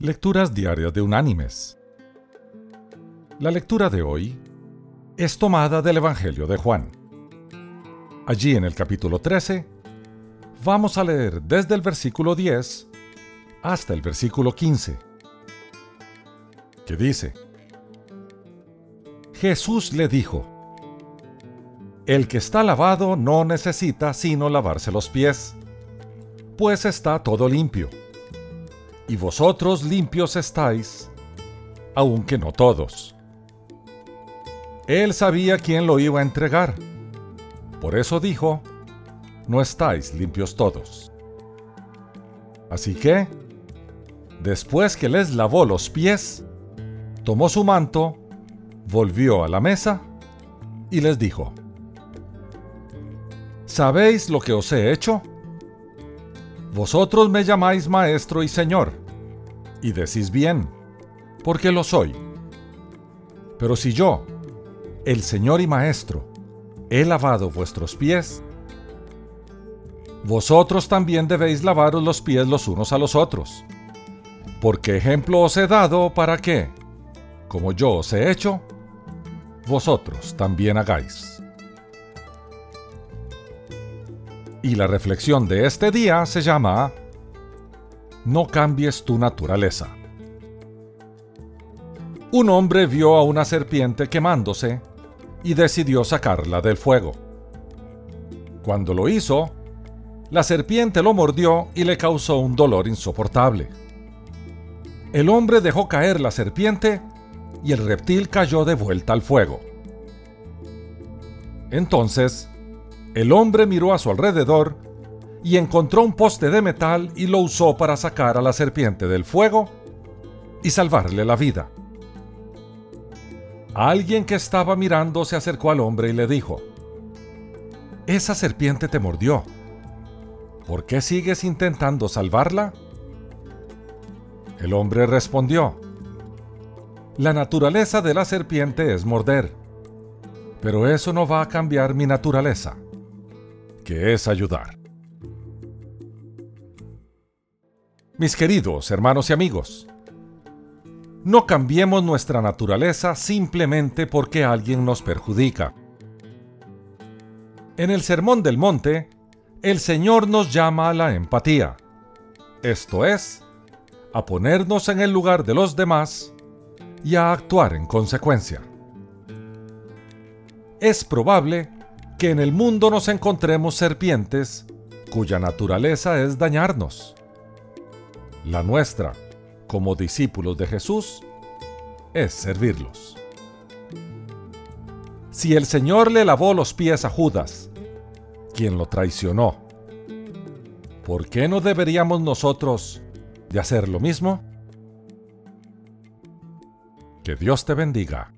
Lecturas Diarias de Unánimes. La lectura de hoy es tomada del Evangelio de Juan. Allí en el capítulo 13 vamos a leer desde el versículo 10 hasta el versículo 15, que dice, Jesús le dijo, El que está lavado no necesita sino lavarse los pies, pues está todo limpio y vosotros limpios estáis, aunque no todos. Él sabía quién lo iba a entregar. Por eso dijo, no estáis limpios todos. Así que, después que les lavó los pies, tomó su manto, volvió a la mesa y les dijo, ¿Sabéis lo que os he hecho? Vosotros me llamáis maestro y señor, y decís bien, porque lo soy. Pero si yo, el señor y maestro, he lavado vuestros pies, vosotros también debéis lavaros los pies los unos a los otros. Porque ejemplo os he dado para que, como yo os he hecho, vosotros también hagáis. Y la reflexión de este día se llama No cambies tu naturaleza. Un hombre vio a una serpiente quemándose y decidió sacarla del fuego. Cuando lo hizo, la serpiente lo mordió y le causó un dolor insoportable. El hombre dejó caer la serpiente y el reptil cayó de vuelta al fuego. Entonces, el hombre miró a su alrededor y encontró un poste de metal y lo usó para sacar a la serpiente del fuego y salvarle la vida. Alguien que estaba mirando se acercó al hombre y le dijo, Esa serpiente te mordió. ¿Por qué sigues intentando salvarla? El hombre respondió, La naturaleza de la serpiente es morder, pero eso no va a cambiar mi naturaleza que es ayudar. Mis queridos hermanos y amigos, no cambiemos nuestra naturaleza simplemente porque alguien nos perjudica. En el Sermón del Monte, el Señor nos llama a la empatía, esto es, a ponernos en el lugar de los demás y a actuar en consecuencia. Es probable que en el mundo nos encontremos serpientes cuya naturaleza es dañarnos. La nuestra, como discípulos de Jesús, es servirlos. Si el Señor le lavó los pies a Judas, quien lo traicionó, ¿por qué no deberíamos nosotros de hacer lo mismo? Que Dios te bendiga.